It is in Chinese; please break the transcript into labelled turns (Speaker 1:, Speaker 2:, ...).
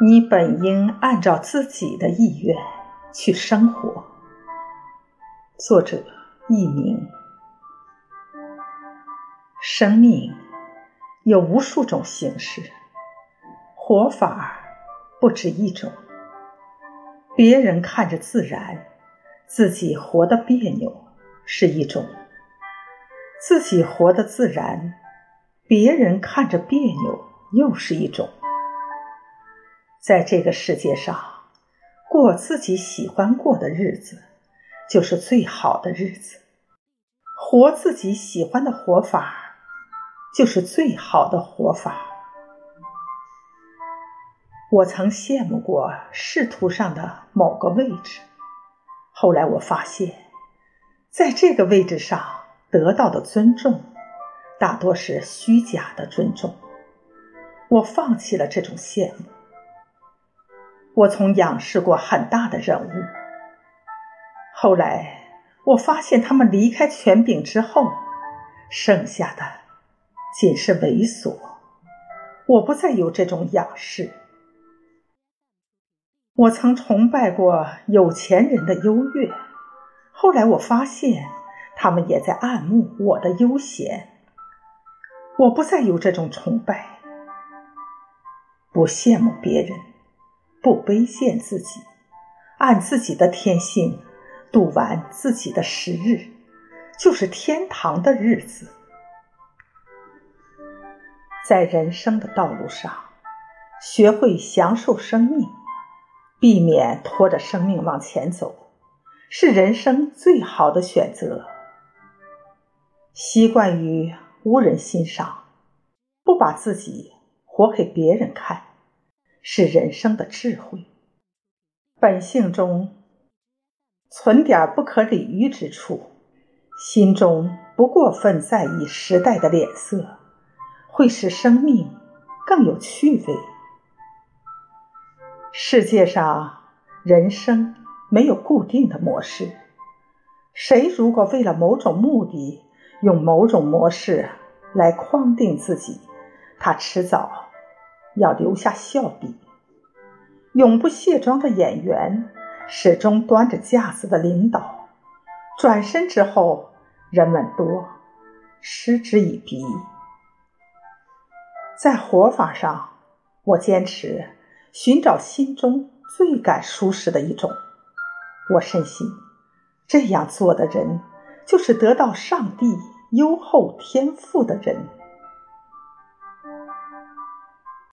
Speaker 1: 你本应按照自己的意愿去生活。作者：佚名。生命有无数种形式，活法不止一种。别人看着自然，自己活得别扭是一种；自己活得自然，别人看着别扭又是一种。在这个世界上，过自己喜欢过的日子，就是最好的日子；活自己喜欢的活法，就是最好的活法。我曾羡慕过仕途上的某个位置，后来我发现，在这个位置上得到的尊重，大多是虚假的尊重。我放弃了这种羡慕。我曾仰视过很大的人物，后来我发现他们离开权柄之后，剩下的仅是猥琐。我不再有这种仰视。我曾崇拜过有钱人的优越，后来我发现他们也在暗慕我的悠闲。我不再有这种崇拜，不羡慕别人。不卑贱自己，按自己的天性度完自己的时日，就是天堂的日子。在人生的道路上，学会享受生命，避免拖着生命往前走，是人生最好的选择。习惯于无人欣赏，不把自己活给别人看。是人生的智慧，本性中存点不可理喻之处，心中不过分在意时代的脸色，会使生命更有趣味。世界上人生没有固定的模式，谁如果为了某种目的用某种模式来框定自己，他迟早。要留下笑柄。永不卸妆的演员，始终端着架子的领导，转身之后，人们多嗤之以鼻。在活法上，我坚持寻找心中最感舒适的一种。我深信，这样做的人，就是得到上帝优厚天赋的人。